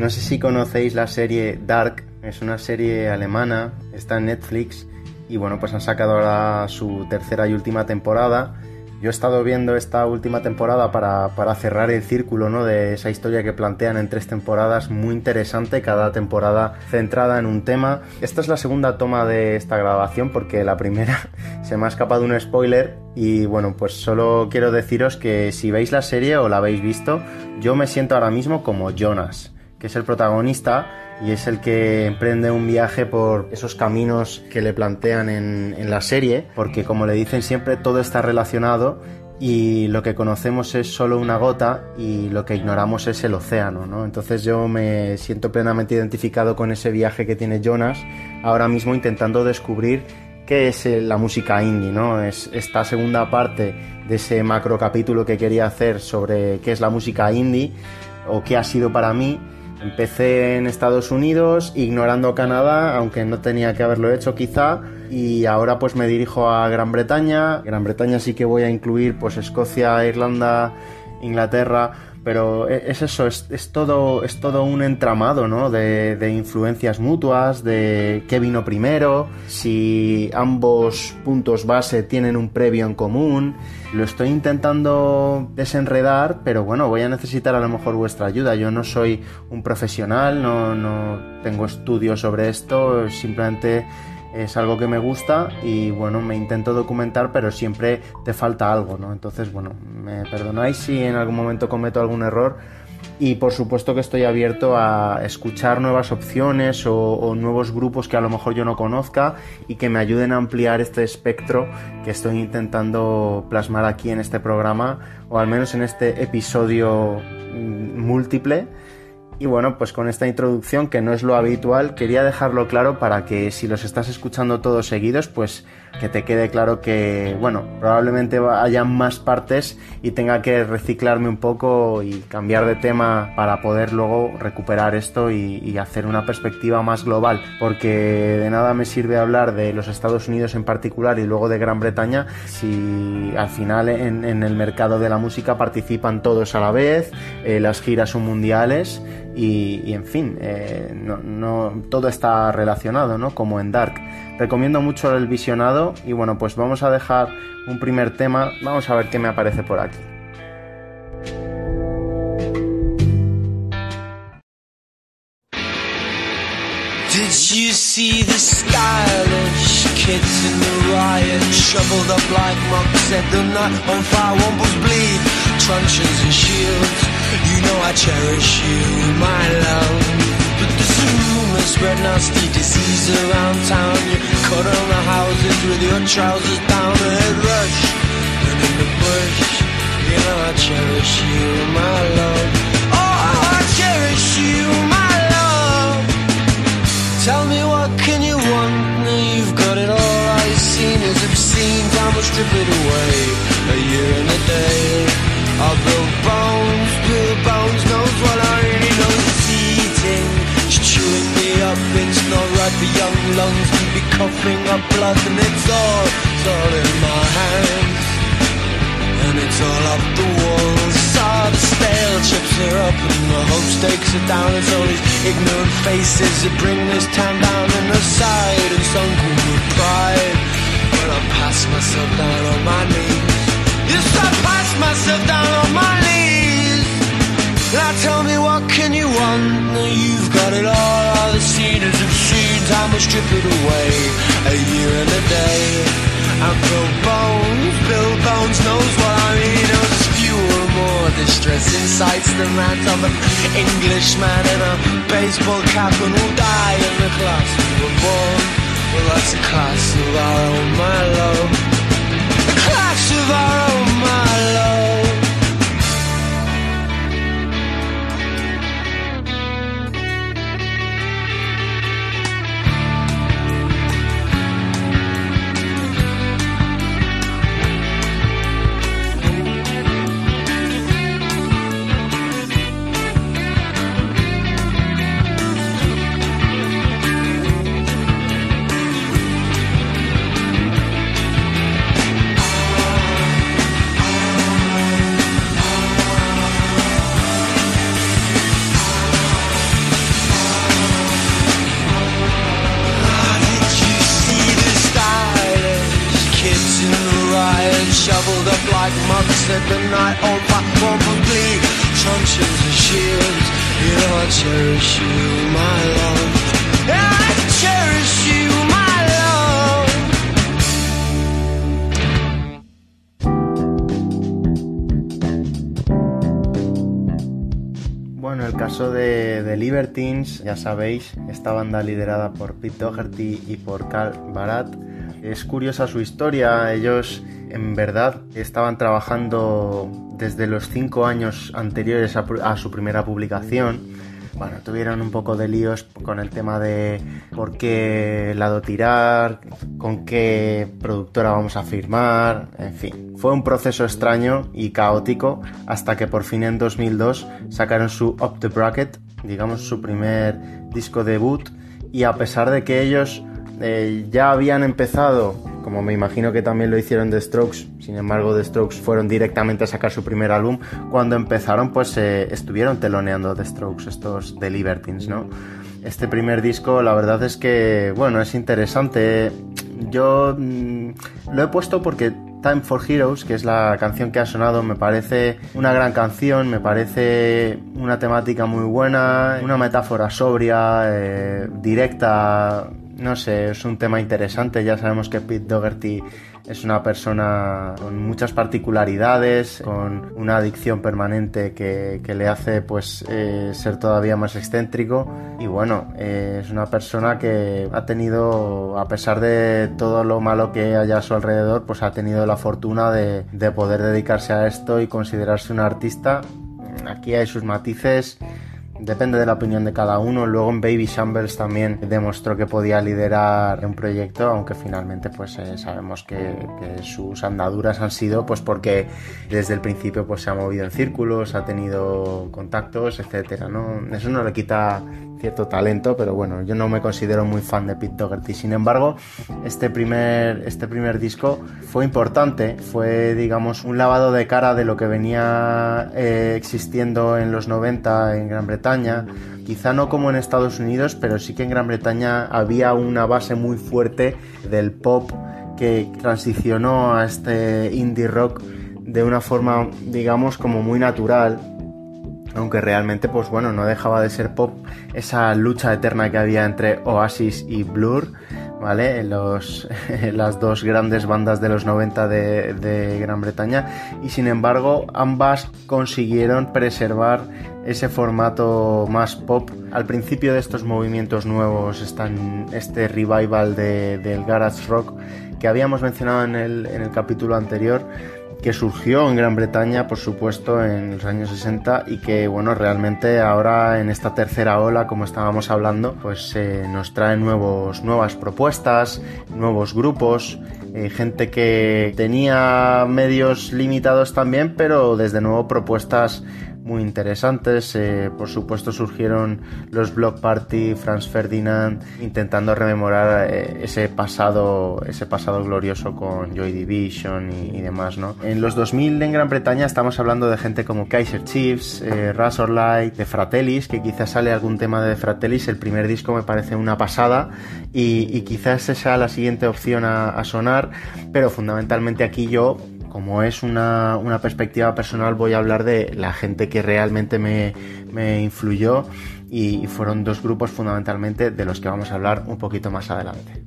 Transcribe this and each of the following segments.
No sé si conocéis la serie Dark, es una serie alemana, está en Netflix y bueno, pues han sacado ahora su tercera y última temporada. Yo he estado viendo esta última temporada para, para, cerrar el círculo ¿no? de esa historia que plantean en tres temporadas, muy interesante, cada temporada centrada en un tema. Esta es la segunda toma de esta grabación porque la primera se me ha escapado un spoiler y bueno, pues solo quiero deciros que si veis la serie o la habéis visto, yo me siento ahora mismo como Jonas que es el protagonista y es el que emprende un viaje por esos caminos que le plantean en, la serie, porque como le dicen siempre, todo está relacionado y lo que conocemos es solo una gota y lo que ignoramos es el océano, ¿no? Entonces yo me siento plenamente identificado con ese viaje que tiene Jonas, ahora mismo intentando descubrir qué es la música indie, ¿no? Es esta segunda parte de ese macro capítulo que quería hacer sobre qué es la música indie o qué ha sido para mí Empecé en Estados Unidos, ignorando Canadá, aunque no tenía que haberlo hecho quizá, y ahora pues me dirijo a Gran Bretaña. Gran Bretaña sí que voy a incluir pues Escocia, Irlanda, Inglaterra, pero e, es eso, es, todo, es todo un entramado, ¿no? De, de, influencias mutuas, de qué vino primero, si ambos puntos base tienen un previo en común. Lo estoy intentando desenredar, pero bueno, voy a necesitar a lo mejor vuestra ayuda. Yo no soy un profesional, no, no tengo estudios sobre esto, simplemente es algo que me gusta y bueno, me intento documentar, pero siempre te falta algo, ¿no? Entonces, bueno, me perdonáis si en algún momento cometo algún error y por supuesto que estoy abierto a escuchar nuevas opciones o, nuevos grupos que a lo mejor yo no conozca y que me ayuden a ampliar este espectro que estoy intentando plasmar aquí en este programa o al menos en este episodio mm, múltiple y bueno, pues con esta introducción, que no es lo habitual, quería dejarlo claro para que si los estás escuchando todos seguidos, pues que te quede claro que, bueno, probablemente haya más partes y tenga que reciclarme un poco y cambiar de tema para poder luego recuperar esto y, hacer una perspectiva más global, porque de nada me sirve hablar de los Estados Unidos en particular y luego de Gran Bretaña si al final en, el mercado de la música participan todos a la vez, eh, las giras son mundiales y, en fin, eh, todo está relacionado, ¿no? Como en Dark. Recomiendo mucho el visionado y bueno, pues vamos a dejar un primer tema, vamos a ver qué me aparece por aquí. Did you see the stylish kids in the riot? Shoveled up like on fire, bleed, truncheons and shields. You know I cherish you, my love. But there's a rumor spread nasty disease around town. You cut on the houses with your trousers down a rush. And in the bush, you know I cherish you, my love. Oh, I cherish you, my love. Tell me what can you want? Now you've got it all. You've seen is obscene. Time will strip it away. Bones, bones, knows what I really know is eating chewing me up. It's not right for young lungs be coughing up blood, and it's all, it's all in my hands, and it's all up the walls. Stale chips are up, and the hope stakes are down. It's all these ignorant faces that bring this town down and sunken with pride. I pass myself down on my knees, I pass myself down on my knees. Now tell me what can you want? You've got it all. All the cedars have seen. Time will strip it away. A year and a day. And Bill Bones, Bill Bones knows what I mean. There's fewer, more distressing sights than that of an Englishman in a baseball cap and will die in the class we were born. Well, that's a class of our own, my love. A class of our own, Bueno, el caso de, de, Libertines, ya sabéis, esta banda liderada por Pete Doherty y por Carl Barat. Es curiosa su historia, ellos en verdad estaban trabajando desde los cinco años anteriores a, su primera publicación. Bueno, tuvieron un poco de líos con el tema de por qué lado tirar, con qué productora vamos a firmar, en fin. Fue un proceso extraño y caótico hasta que por fin en 2002 sacaron su Up the Bracket, digamos su primer disco debut y a pesar de que ellos eh, ya habían empezado, como me imagino que también lo hicieron The Strokes, sin embargo The Strokes fueron directamente a sacar su primer álbum, cuando empezaron pues eh, estuvieron teloneando The Strokes, estos The Libertines, ¿no? Este primer disco la verdad es que, bueno, es interesante. Yo mmm, lo he puesto porque Time for Heroes, que es la canción que ha sonado, me parece una gran canción, me parece una temática muy buena, una metáfora sobria, eh, directa, no sé, es un tema interesante. Ya sabemos que Pete Doherty es una persona con muchas particularidades, con una adicción permanente que, le hace pues eh, ser todavía más excéntrico. Y bueno, eh, es una persona que ha tenido, a pesar de todo lo malo que haya a su alrededor, pues ha tenido la fortuna de poder dedicarse a esto y considerarse un artista. Aquí hay sus matices Depende de la opinión de cada uno. Luego en Baby Shambles también demostró que podía liderar un proyecto, aunque finalmente pues eh, sabemos que, que, sus andaduras han sido pues porque desde el principio pues se ha movido en círculos, ha tenido contactos, etcétera, ¿no? Eso no le quita cierto talento, pero bueno, yo no me considero muy fan de Pete Doherty. Sin embargo, este primer, este primer disco fue importante, fue digamos un lavado de cara de lo que venía eh, existiendo en los 90 en Gran Bretaña. Quizá no como en Estados Unidos, pero sí que en Gran Bretaña había una base muy fuerte del pop que transicionó a este indie rock de una forma, digamos, como muy natural, aunque realmente pues bueno no dejaba de ser pop esa lucha eterna que había entre Oasis y Blur vale los las dos grandes bandas de los 90 de, Gran Bretaña. Y sin embargo ambas consiguieron preservar ese formato más pop. Al principio de estos movimientos nuevos están este revival de, del garage rock que habíamos mencionado en el, en el capítulo anterior que surgió en Gran Bretaña, por supuesto, en los años 60 y que, bueno, realmente ahora en esta tercera ola, como estábamos hablando, pues eh, nos trae nuevos, nuevas propuestas, nuevos grupos, eh, gente que tenía medios limitados también, pero desde nuevo propuestas muy interesantes. Eh, por supuesto surgieron los Block Party, Franz Ferdinand, intentando rememorar eh, ese pasado, ese pasado glorioso con Joy Division y, demás, ¿no? En los 2000 en Gran Bretaña estamos hablando de gente como Kaiser Chiefs, eh, Razorlight, de Fratellis, que quizás sale algún tema de Fratellis. El primer disco me parece una pasada y, y quizás sea la siguiente opción a sonar, pero fundamentalmente aquí yo como es una, una, perspectiva personal, voy a hablar de la gente que realmente me, me influyó y fueron dos grupos fundamentalmente de los que vamos a hablar un poquito más adelante.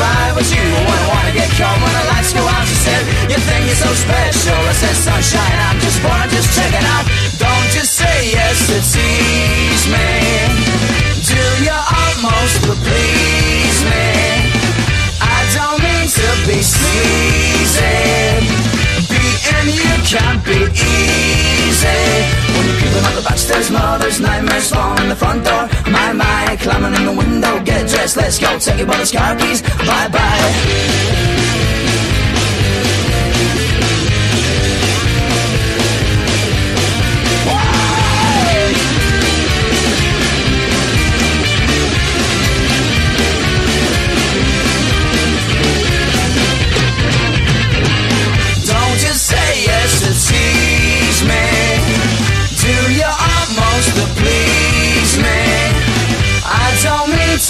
By with you, I wanna get cold, when the lights go out, she said, You think you're so special? I said, Sunshine, I'm just born, just checking out. Don't just say yes to tease me. Do your utmost to please me. I don't mean to be sleazy. You can't be easy. When you're creeping up the back stairs, mother's nightmares fall in the front door. My, my, climbing in the window, get dressed, let's go. Take your brother's car keys, bye bye.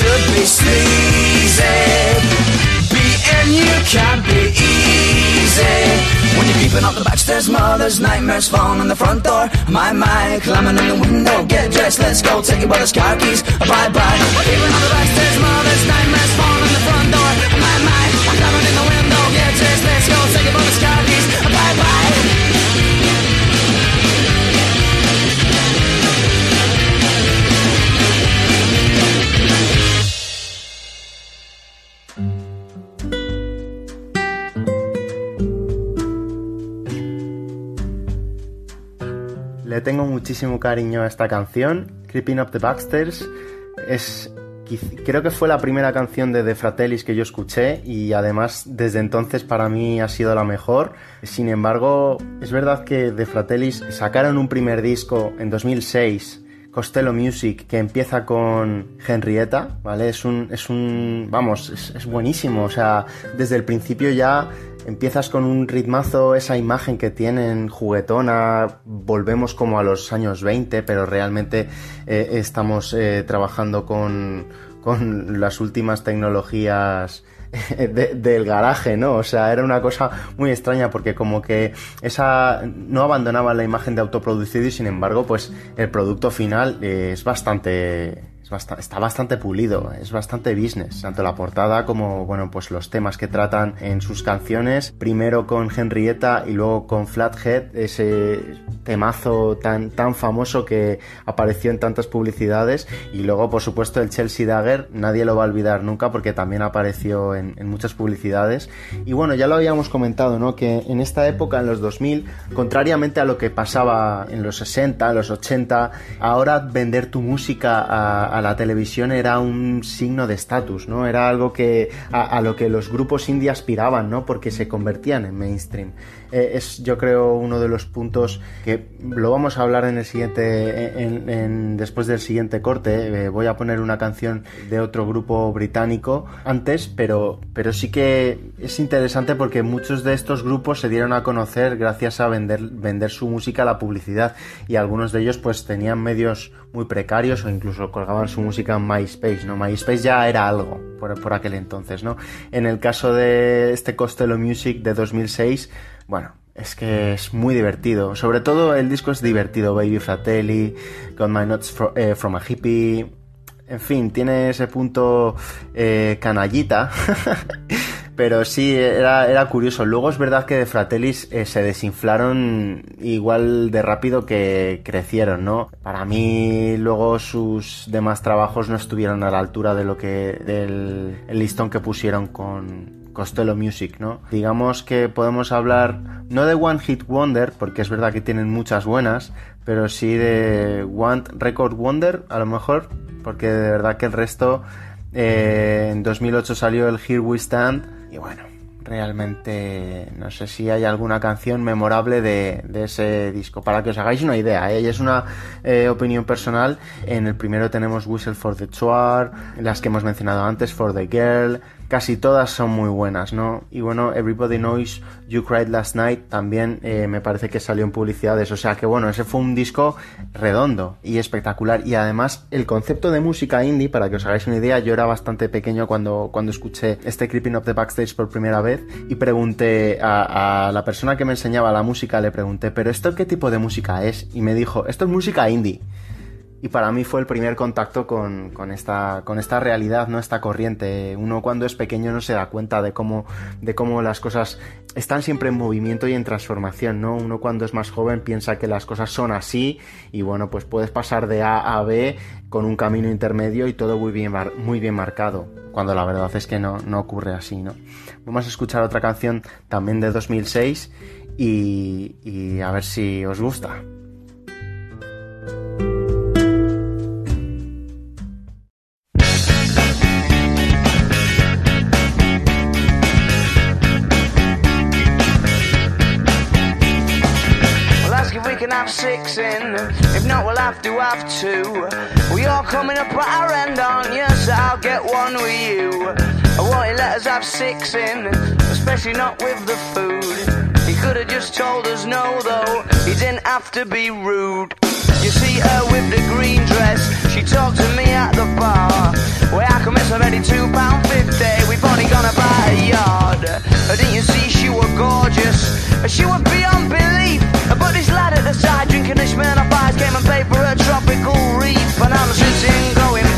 Don't be sleazy. Being you can't be easy. When you're creeping up the back stairs, mother's nightmares fall on the front door. My, my, climbing in the window, get dressed, let's go. Take your brother's car keys, bye bye. Creeping up the back stairs, mother's nightmares fall on the front door. My, my, muchísimo cariño a esta canción, Creeping Up the Backstairs. Es, creo que fue la primera canción de The Fratellis que yo escuché y además desde entonces para mí ha sido la mejor. Sin embargo, es verdad que The Fratellis sacaron un primer disco en 2006 Costello Music que empieza con Henrietta, ¿vale? Es un, es un, vamos, es, es buenísimo, o sea, desde el principio ya empiezas con un ritmazo, esa imagen que tienen juguetona, volvemos como a los años 20, pero realmente eh, estamos eh, trabajando con, con las últimas tecnologías de- del garaje, ¿no? O sea, era una cosa muy extraña porque como que esa no abandonaba la imagen de autoproducido y sin embargo, pues el producto final eh, es bastante es basta- está bastante pulido, es bastante business, tanto la portada como bueno, pues los temas que tratan en sus canciones, primero con Henrietta y luego con Flathead, ese temazo tan tan famoso que apareció en tantas publicidades. Y luego por supuesto el Chelsea Dagger, nadie lo va a olvidar nunca porque también apareció en, en muchas publicidades. Y bueno, ya lo habíamos comentado, ¿no? Que en esta época, en los 2000, contrariamente a lo que pasaba en los 60, en los 80, ahora vender tu música a, a la televisión era un signo de estatus, ¿no? Era algo que a, lo que los grupos indie aspiraban, ¿no? Porque se convertían en mainstream. Eh, es, yo creo, uno de los puntos que lo vamos a hablar en el siguiente, en- después del siguiente corte. Eh, voy a poner una canción de otro grupo británico antes, pero, pero sí que es interesante porque muchos de estos grupos se dieron a conocer gracias a vender, vender su música a la publicidad y algunos de ellos pues tenían medios muy precarios o incluso colgaban su música en MySpace, ¿no? MySpace ya era algo por, por aquel entonces, ¿no? En el caso de este Costello Music de 2006, bueno, es que es muy divertido. Sobre todo el disco es divertido. Baby Fratelli, Got My Nuts fro- eh, from a Hippie. En fin, tiene ese punto eh, canallita. Pero sí, era, era curioso. Luego es verdad que de Fratellis eh, se desinflaron igual de rápido que crecieron, ¿no? Para mí, luego sus demás trabajos no estuvieron a la altura de lo que. del el listón que pusieron con, Costello Music, ¿no? Digamos que podemos hablar no de One Hit Wonder, porque es verdad que tienen muchas buenas, pero sí de One Record Wonder, a lo mejor, porque de verdad que el resto, eh, en 2008 salió el Here We Stand, y bueno, realmente no sé si hay alguna canción memorable de, ese disco. Para que os hagáis una idea, ¿eh? es una eh, opinión personal. En el primero tenemos Whistle for the Chuar, las que hemos mencionado antes, For the Girl, casi todas son muy buenas, ¿no? Y bueno, Everybody Knows You Cried Last Night también eh, me parece que salió en publicidades, o sea que bueno, ese fue un disco redondo y espectacular y además el concepto de música indie, para que os hagáis una idea, yo era bastante pequeño cuando, cuando escuché este Creeping Up the Backstage por primera vez y pregunté a, a la persona que me enseñaba la música, le pregunté, pero ¿esto qué tipo de música es? Y me dijo, esto es música indie y para mí fue el primer contacto con, con, esta, con esta realidad, ¿no? Esta corriente. Uno cuando es pequeño no se da cuenta de cómo, de cómo las cosas están siempre en movimiento y en transformación, ¿no? Uno cuando es más joven piensa que las cosas son así y bueno, pues puedes pasar de A a B con un camino intermedio y todo muy bien, muy bien marcado, cuando la verdad es que no, no ocurre así, ¿no? Vamos a escuchar otra canción también de 2006 y, y a ver si os gusta. Six in. If not, we'll have to have two. We all coming up at our end, aren't you? So I'll get one with you. I want you let us have six in, especially not with the food. Could have just told us no, though. He didn't have to be rude. You see her with the green dress. She talked to me at the bar. Where I come it's already two pound fifty. We've only gonna buy a yard. Didn't you see she was gorgeous? She was beyond belief. But this lad at the side drinking this man Smirnoff Ice came and paid for a tropical reef. And I'm sitting going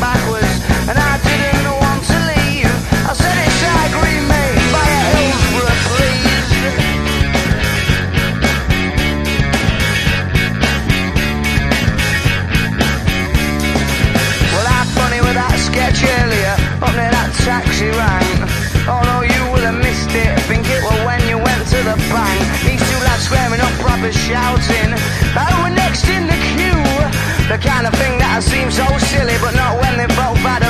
squaring up proper shouting. Oh, we're next in the queue. The kind of thing that seems so silly, but not when they both had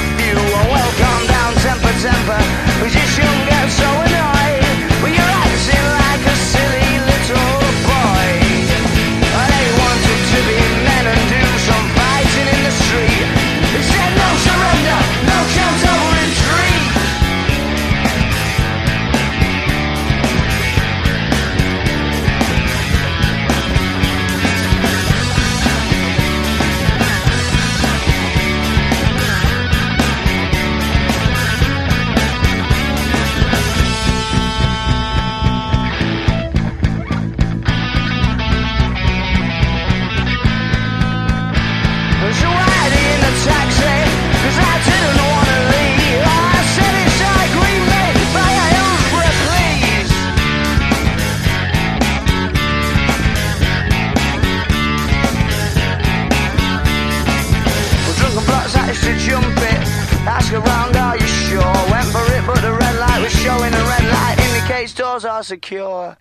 secure.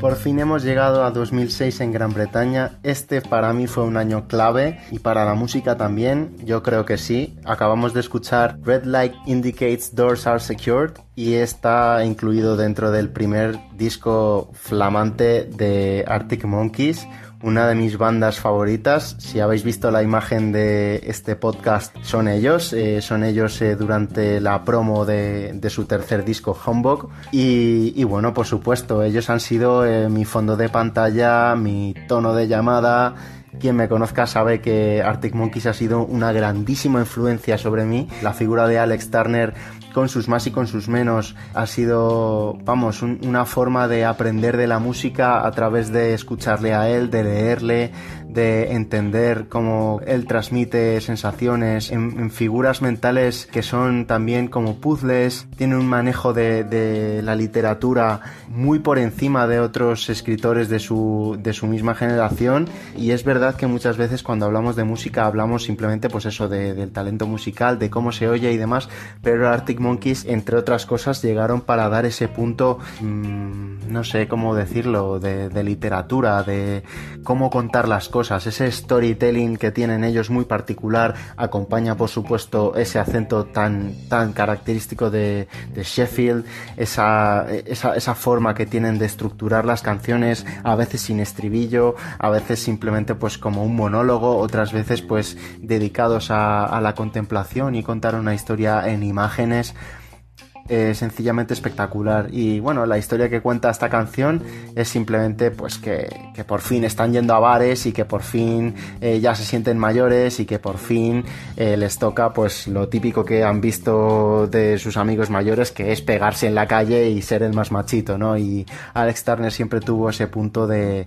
Por fin hemos llegado a 2006 en Gran Bretaña. Este para mí fue un año clave y para la música también, yo creo que sí. Acabamos de escuchar Red Light Indicates Doors Are Secured y está incluido dentro del primer disco flamante de Arctic Monkeys una de mis bandas favoritas. Si habéis visto la imagen de este podcast, son ellos. Eh, son ellos eh, durante la promo de, su tercer disco. Y, y, bueno, por supuesto, ellos han sido eh, mi fondo de pantalla, mi tono de llamada. Quien me conozca sabe que Arctic Monkeys ha sido una grandísima influencia sobre mí. La figura de Alex Turner con sus más y con sus menos ha sido, vamos, un, una forma de aprender de la música a través de escucharle a él, de leerle, de entender cómo él transmite sensaciones en, en figuras mentales que son también como puzzles, tiene un manejo de, de, la literatura muy por encima de otros escritores de su, de su misma generación y es verdad que muchas veces cuando hablamos de música hablamos simplemente pues eso de, del talento musical, de cómo se oye y demás, pero Arctic Monkeys, entre otras cosas, llegaron para dar ese punto, mmm, no sé cómo decirlo, de, de, literatura, de cómo contar las cosas. Ese storytelling que tienen ellos muy particular acompaña, por supuesto, ese acento tan, tan característico de, Sheffield, esa, esa, esa forma que tienen de estructurar las canciones, a veces sin estribillo, a veces simplemente pues como un monólogo, otras veces pues dedicados a la contemplación y contar una historia en imágenes eh, sencillamente espectacular. Y bueno, la historia que cuenta esta canción es simplemente pues que, que por fin están yendo a bares y que por fin eh, ya se sienten mayores y que por fin eh, les toca pues lo típico que han visto de sus amigos mayores que es pegarse en la calle y ser el más machito, ¿no? Y Alex Turner siempre tuvo ese punto de,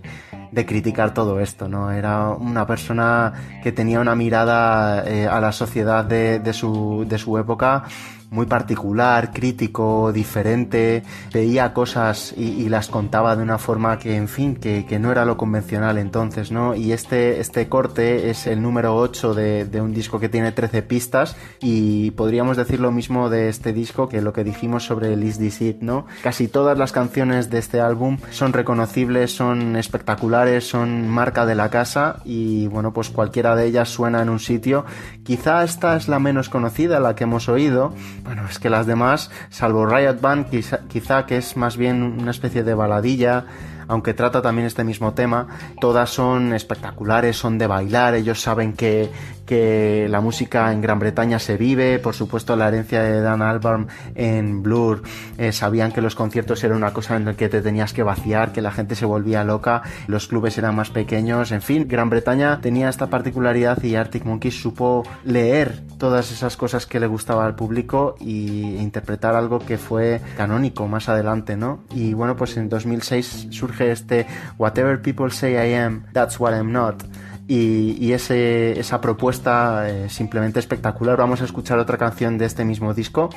de criticar todo esto, ¿no? Era una persona que tenía una mirada eh, a la sociedad de, de, su, de su época muy particular, crítico, diferente, veía cosas y, y, las contaba de una forma que, en fin, que, que, no era lo convencional entonces, ¿no? Y este, este corte es el número 8 de, de, un disco que tiene 13 pistas y podríamos decir lo mismo de este disco que lo que dijimos sobre Liz It, ¿no? Casi todas las canciones de este álbum son reconocibles, son espectaculares, son marca de la casa y, bueno, pues cualquiera de ellas suena en un sitio. Quizá esta es la menos conocida, la que hemos oído, bueno, es que las demás, salvo Riot Band, quizá, quizá, que es más bien una especie de baladilla, aunque trata también este mismo tema, todas son espectaculares, son de bailar, ellos saben que, que la música en Gran Bretaña se vive, por supuesto la herencia de Dan Albarn en Blur, eh, sabían que los conciertos eran una cosa en la que te tenías que vaciar, que la gente se volvía loca, los clubes eran más pequeños, en fin, Gran Bretaña tenía esta particularidad y Arctic Monkeys supo leer todas esas cosas que le gustaba al público y interpretar algo que fue canónico más adelante, ¿no? Y bueno, pues en 2006 surge este Whatever People Say I Am, That's What I'm Not. Y, esa propuesta eh, simplemente espectacular. Vamos a escuchar otra canción de este mismo disco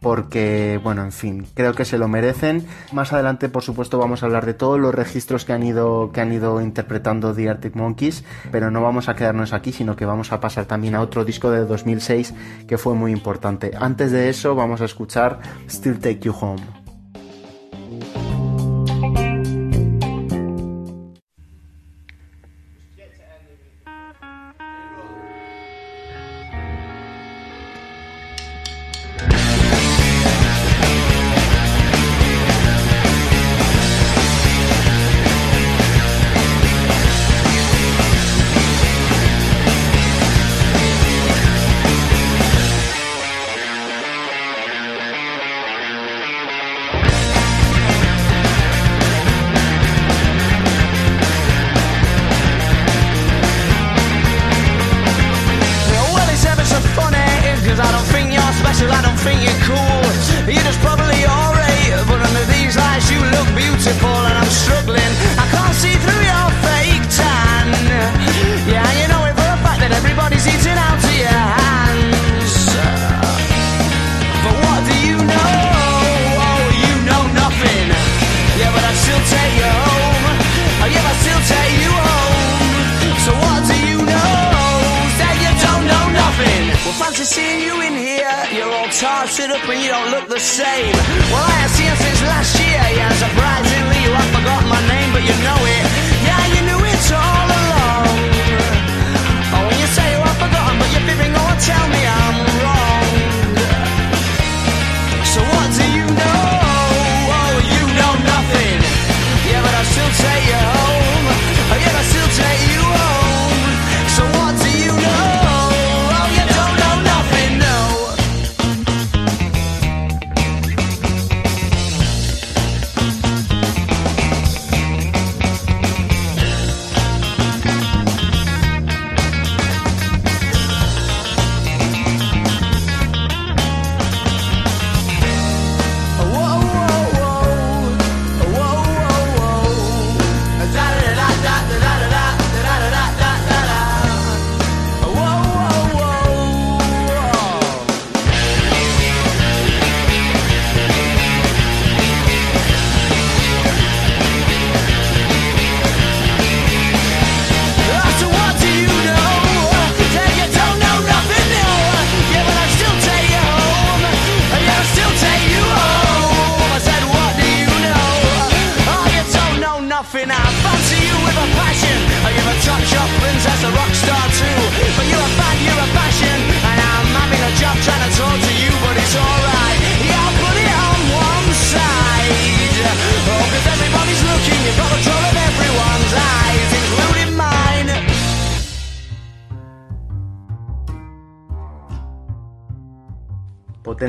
porque, bueno, en fin, creo que se lo merecen. Más adelante, por supuesto, vamos a hablar de todos los registros que han ido, que han ido interpretando The Arctic Monkeys, pero no vamos a quedarnos aquí, sino que vamos a pasar también a otro disco de 2006 que fue muy importante. Antes de eso, vamos a escuchar Still Take You Home. say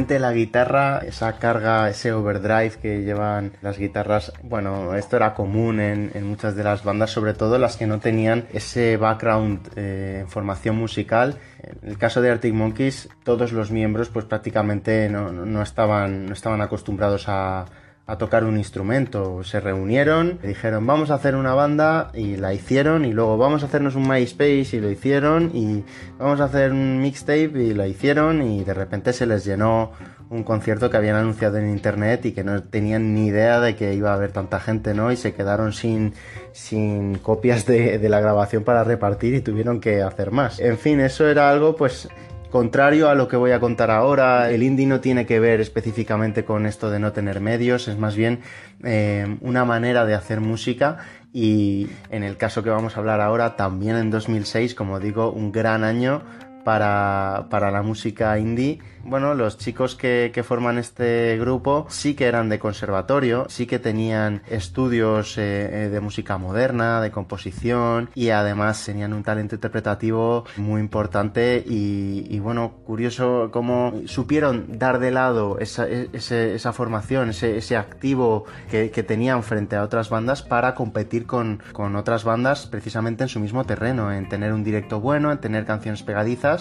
La guitarra, esa carga, ese overdrive que llevan las guitarras. Bueno, esto era común en, en muchas de las bandas, sobre todo las que no tenían ese background eh, en formación musical. En el caso de Arctic Monkeys, todos los miembros pues prácticamente no- no estaban, no estaban acostumbrados a, a tocar un instrumento. Se reunieron, dijeron vamos a hacer una banda y la hicieron y luego vamos a hacernos un MySpace y lo hicieron y vamos a hacer un mixtape y lo hicieron y de repente se les llenó un concierto que habían anunciado en internet y que no tenían ni idea de que iba a haber tanta gente, ¿no? Y se quedaron sin, sin copias de, de la grabación para repartir y tuvieron que hacer más. En fin, eso era algo pues Contrario a lo que voy a contar ahora, el indie no tiene que ver específicamente con esto de no tener medios, es más bien eh, una manera de hacer música y en el caso que vamos a hablar ahora, también en 2006, como digo, un gran año para, para la música indie. Bueno, los chicos que, que forman este grupo sí que eran de conservatorio, sí que tenían estudios eh, eh, de música moderna, de composición y además tenían un talento interpretativo muy importante y, y bueno, curioso cómo supieron dar de lado esa, e- ese- esa formación, ese, ese activo que, que tenían frente a otras bandas para competir con, con otras bandas precisamente en su mismo terreno, en tener un directo bueno, en tener canciones pegadizas.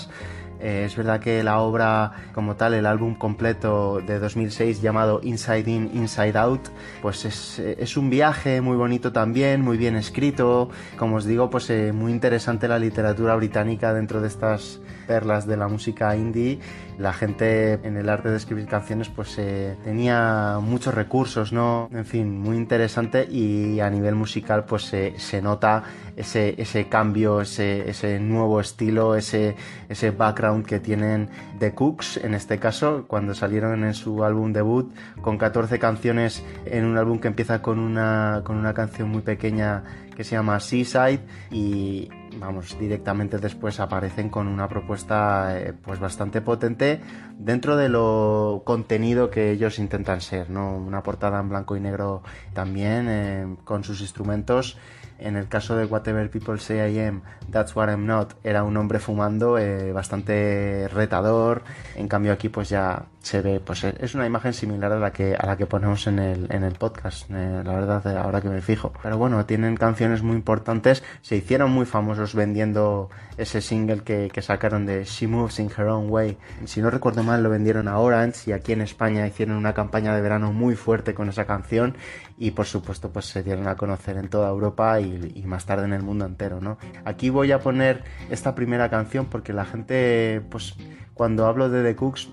Eh, es verdad que la obra como tal, el álbum completo de 2006 llamado Inside In, Inside Out, pues es, un viaje muy bonito también, muy bien escrito. Como os digo, pues eh, muy interesante la literatura británica dentro de estas perlas de la música indie. La gente en el arte de escribir canciones pues eh, tenía muchos recursos, ¿no? En fin, muy interesante y a nivel musical pues se- se nota ese, ese cambio, ese, ese nuevo estilo, ese, ese background que tienen The Cooks, en este caso, cuando salieron en su álbum debut, con 14 canciones en un álbum que empieza con una, con una canción muy pequeña que se llama Seaside y vamos, directamente después aparecen con una propuesta eh, pues bastante potente dentro de lo contenido que ellos intentan ser, ¿no? Una portada en blanco y negro también eh, con sus instrumentos en el caso de Whatever People Say I Am, That's What I'm Not, era un hombre fumando eh, bastante retador. En cambio aquí pues ya se ve, pues eh, es una imagen similar a la que, a la que ponemos en el, en el podcast, eh, la verdad, eh, ahora que me fijo. Pero bueno, tienen canciones muy importantes, se hicieron muy famosos vendiendo ese single que, que sacaron de She Moves in Her Own Way. Si no recuerdo mal, lo vendieron a Orange y aquí en España hicieron una campaña de verano muy fuerte con esa canción y por supuesto pues se dieron a conocer en toda Europa y, más tarde en el mundo entero, ¿no? Aquí voy a poner esta primera canción porque la gente, pues cuando hablo de The Cooks,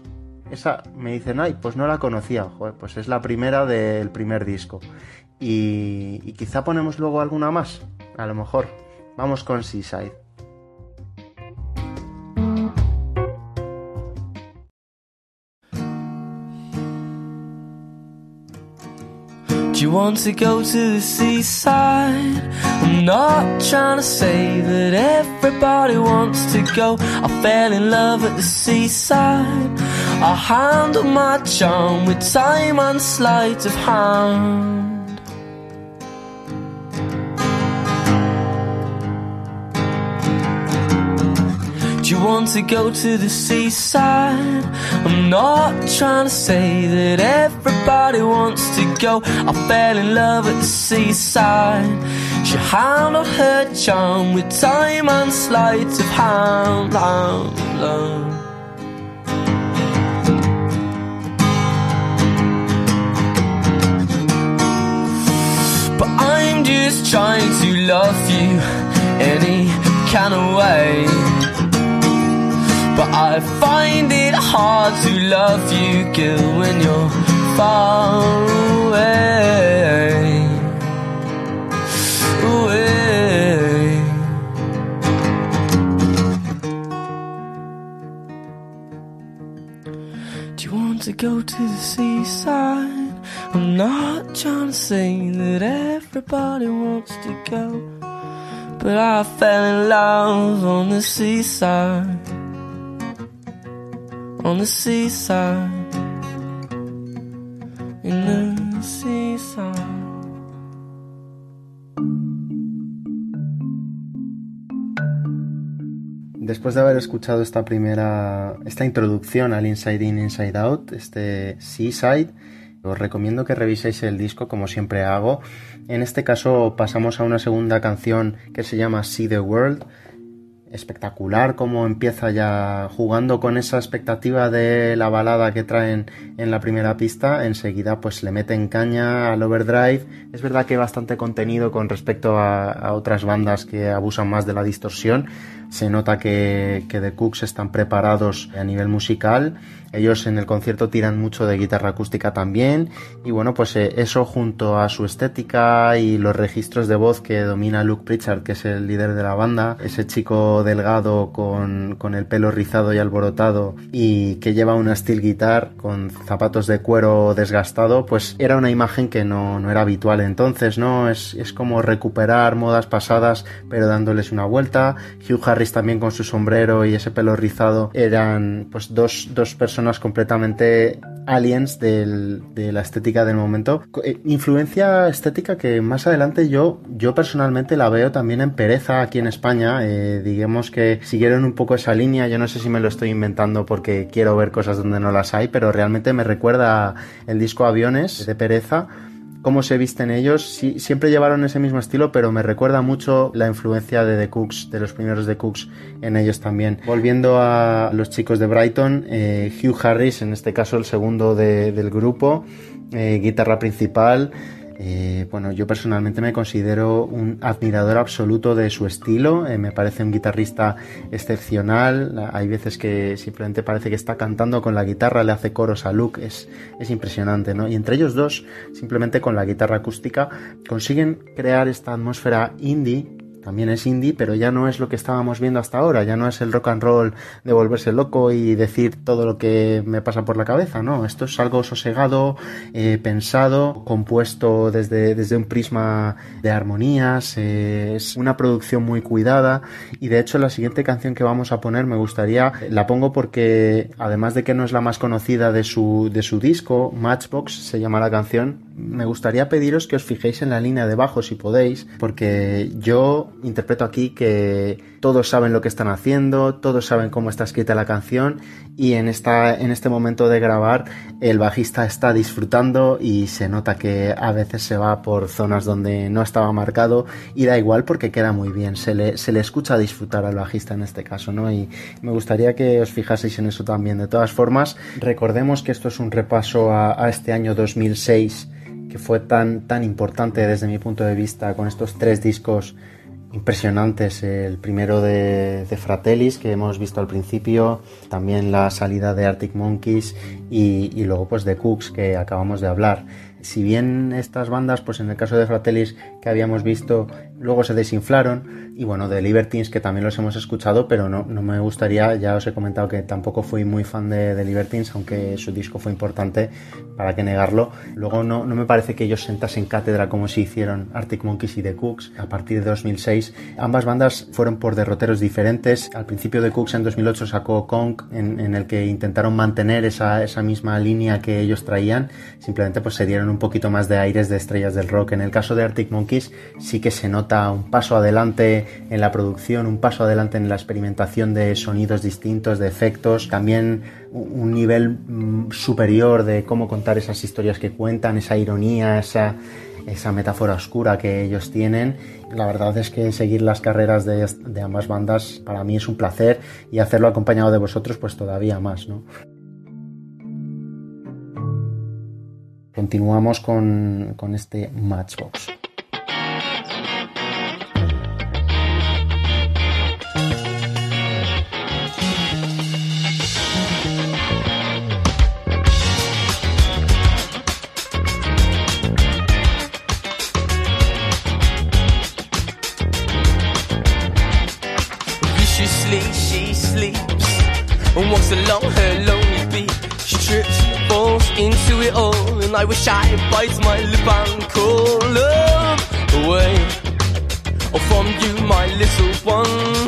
esa me dicen, ay, pues no la conocía, joder, pues es la primera del primer disco. Y, y quizá ponemos luego alguna más, a lo mejor. Vamos con Seaside. You want to go to the seaside? I'm not trying to say that everybody wants to go. I fell in love at the seaside. I handle my charm with time and sleight of hand. You want to go to the seaside? I'm not trying to say that everybody wants to go. I fell in love at the seaside. She handled her charm with time and sleight of hand. But I'm just trying to love you any kind of way. But I find it hard to love you, girl, when you're far away. Away. Do you want to go to the seaside? I'm not trying to say that everybody wants to go, but I fell in love on the seaside. On the seaside. In the seaside. Después de haber escuchado esta primera, esta introducción al Inside In, Inside Out, este Seaside, os recomiendo que reviséis el disco como siempre hago. En este caso pasamos a una segunda canción que se llama See the World. Espectacular como empieza ya jugando con esa expectativa de la balada que traen en la primera pista. Enseguida pues le meten caña al overdrive. Es verdad que bastante contenido con respecto a otras bandas que abusan más de la distorsión se nota que, que The Cooks están preparados a nivel musical. Ellos en el concierto tiran mucho de guitarra acústica también. Y bueno, pues eh, eso junto a su estética y los registros de voz que domina Luke Pritchard, que es el líder de la banda. Ese chico delgado con, con el pelo rizado y alborotado y que lleva una steel guitar con zapatos de cuero desgastado, pues era una imagen que no, no era habitual entonces, ¿no? Es, es como recuperar modas pasadas pero dándoles una vuelta. Hugh Harris también con su sombrero y ese pelo rizado eran pues dos, dos personas completamente aliens del, de la estética del momento. Eh, Influencia estética que más adelante yo, yo personalmente la veo también en Pereza aquí en España. Eh, digamos que siguieron un poco esa línea. Yo no sé si me lo estoy inventando porque quiero ver cosas donde no las hay, pero realmente me recuerda el disco Aviones de Pereza cómo se visten ellos. Sí, siempre llevaron ese mismo estilo, pero me recuerda mucho la influencia de The Cooks, de los primeros The Cooks en ellos también. Volviendo a los chicos de Brighton, eh, Hugh Harris, en este caso el segundo de, del grupo, eh, guitarra principal. Eh, bueno, yo personalmente me considero un admirador absoluto de su estilo. Eh, me parece un guitarrista excepcional. Hay veces que simplemente parece que está cantando con la guitarra, le hace coros a Luke. Es, es impresionante, ¿no? Y entre ellos dos, simplemente con la guitarra acústica, consiguen crear esta atmósfera indie también es indie, pero ya no es lo que estábamos viendo hasta ahora, ya no es el rock and roll de volverse loco y decir todo lo que me pasa por la cabeza, no, esto es algo sosegado, eh, pensado, compuesto desde, desde un prisma de armonías, eh, es una producción muy cuidada y de hecho la siguiente canción que vamos a poner me gustaría, la pongo porque además de que no es la más conocida de su, de su disco, Matchbox se llama la canción, me gustaría pediros que os fijéis en la línea de abajo si podéis, porque yo interpreto aquí que todos saben lo que están haciendo, todos saben cómo está escrita la canción y en, esta, en este momento de grabar el bajista está disfrutando y se nota que a veces se va por zonas donde no estaba marcado y da igual porque queda muy bien, se le, se le escucha disfrutar al bajista en este caso, ¿no? Y me gustaría que os fijaseis en eso también. De todas formas, recordemos que esto es un repaso a, a este año 2006 que fue tan, tan importante desde mi punto de vista con estos tres discos impresionantes. El primero de, de, Fratellis que hemos visto al principio, también la salida de Arctic Monkeys y, y, luego pues de Cooks que acabamos de hablar. Si bien estas bandas, pues en el caso de Fratellis que habíamos visto, luego se desinflaron, y bueno, de Libertines que también los hemos escuchado, pero no, no me gustaría, ya os he comentado que tampoco fui muy fan de, de Libertines, aunque su disco fue importante, para que negarlo. Luego no, no me parece que ellos sentasen cátedra como si hicieron Arctic Monkeys y The Cooks a partir de 2006. Ambas bandas fueron por derroteros diferentes. Al principio de Cooks en 2008 sacó Kong, en, en el que intentaron mantener esa, esa misma línea que ellos traían, simplemente pues se dieron un poquito más de aires de estrellas del rock. En el caso de Arctic Monkeys sí que se nota un paso adelante en la producción, un paso adelante en la experimentación de sonidos distintos, de efectos, también un nivel superior de cómo contar esas historias que cuentan, esa ironía, esa, esa metáfora oscura que ellos tienen. La verdad es que seguir las carreras de, de, ambas bandas para mí es un placer y hacerlo acompañado de vosotros pues todavía más, ¿no? Continuamos con, con este Matchbox. I wish I bite my lip and call away. Oh, from you, my little one.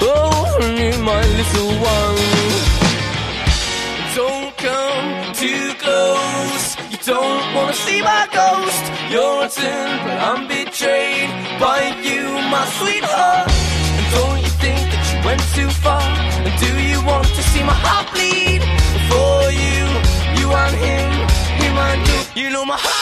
Oh, from you, my little one. Don't come too close. You don't wanna see my ghost. You're a tin, but I'm betrayed by you, my sweetheart. My heart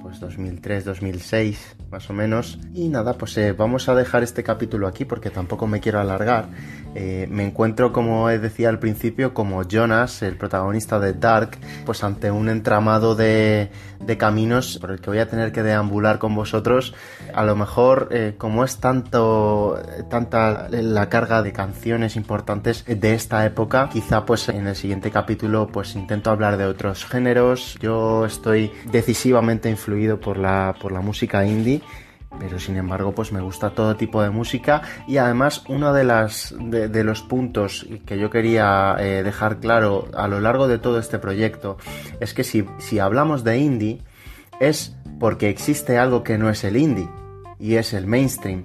2003-2006 más o menos. Y nada pues eh, vamos a dejar este capítulo aquí porque tampoco me quiero alargar. Eh, me encuentro como decía al principio como Jonas el protagonista de Dark pues ante un entramado de, de caminos por el que voy a tener que deambular con vosotros a lo mejor eh, como es tanto tanta la carga de canciones importantes de esta época quizá pues en el siguiente capítulo pues intento hablar de otros géneros. Yo estoy decisivamente influido por la por la música indie pero sin embargo pues me gusta todo tipo de música. Y además uno de las de los puntos que yo quería eh, dejar claro a lo largo de todo este proyecto es que si, si hablamos de indie es porque existe algo que no es el indie y es el mainstream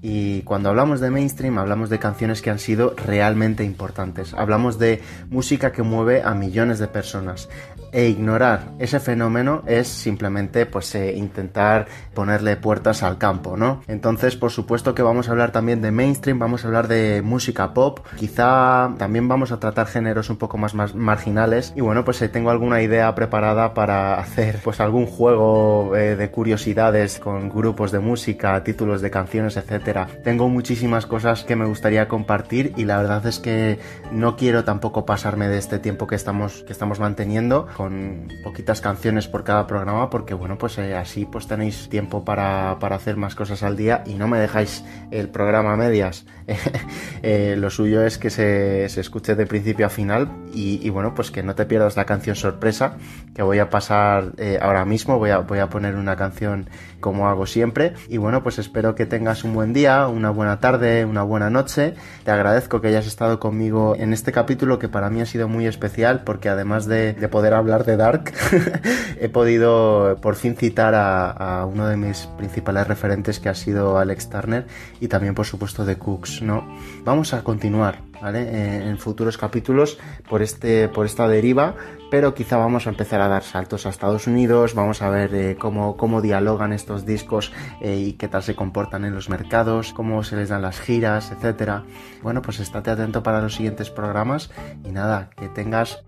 y cuando hablamos de mainstream hablamos de canciones que han sido realmente importantes. Hablamos de música que mueve a millones de personas. E ignorar. Ese fenómeno es simplemente pues eh, intentar ponerle puertas al campo, ¿no? Entonces, por supuesto que vamos a hablar también de mainstream, vamos a hablar de música pop, quizá también vamos a tratar géneros un poco más, marginales. Y bueno, pues eh, tengo alguna idea preparada para hacer pues algún juego eh, de curiosidades con grupos de música, títulos de canciones, etcétera. Tengo muchísimas cosas que me gustaría compartir y la verdad es que no quiero tampoco pasarme de este tiempo que estamos, que estamos manteniendo con poquitas canciones por cada programa porque bueno, pues eh, así pues tenéis tiempo para, para, hacer más cosas al día y no me dejáis el programa a medias. eh, lo suyo es que se, se, escuche de principio a final y, bueno, pues que no te pierdas la canción sorpresa que voy a pasar eh, ahora mismo, voy a, voy a poner una canción como hago siempre y bueno, pues espero que tengas un buen día, una buena tarde, una buena noche. Te agradezco que hayas estado conmigo en este capítulo que para mí ha sido muy especial porque además de, de poder hablar de Dark, he podido por fin citar a, a, uno de mis principales referentes que ha sido Alex Turner y también por supuesto de Cooks, ¿no? Vamos a continuar, ¿vale? En futuros capítulos por, este, por esta deriva, pero quizá vamos a empezar a dar saltos a Estados Unidos, vamos a ver eh, cómo, cómo dialogan estos discos eh, y qué tal se comportan en los mercados, cómo se les dan las giras, etcétera. Bueno, pues estate atento para los siguientes programas y nada, que tengas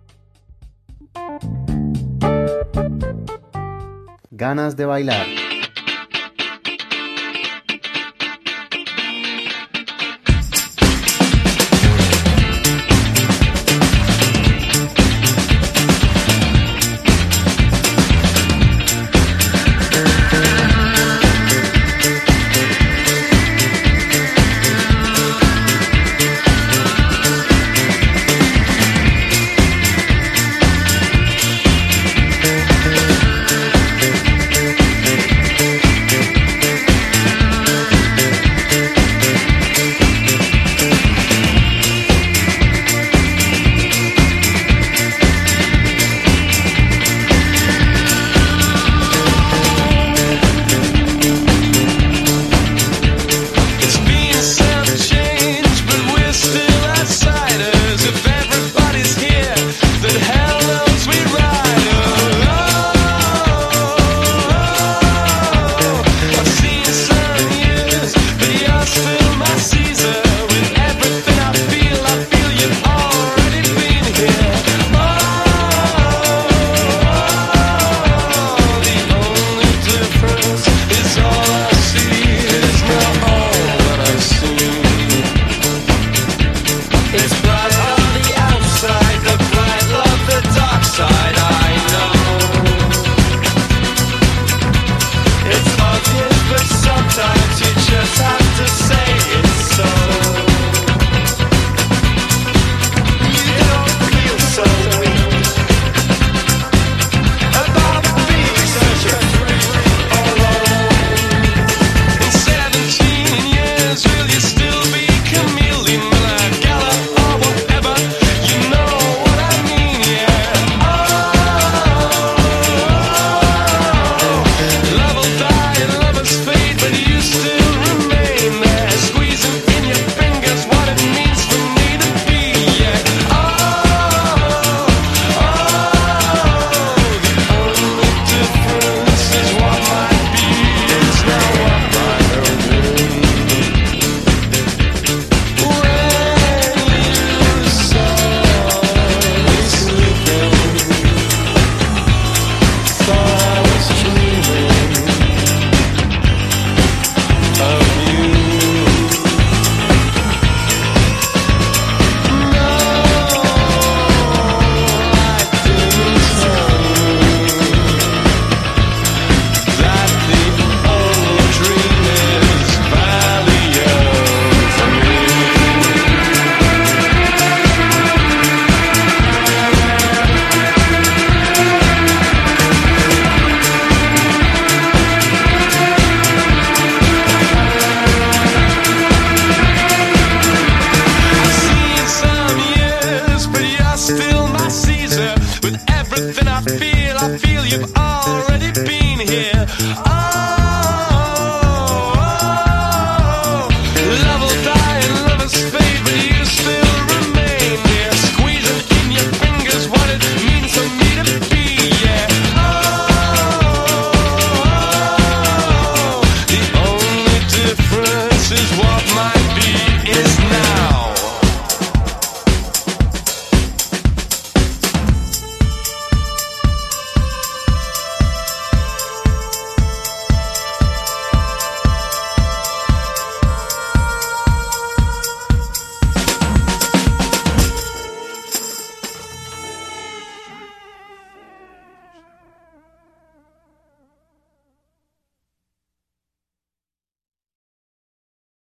ganas de bailar.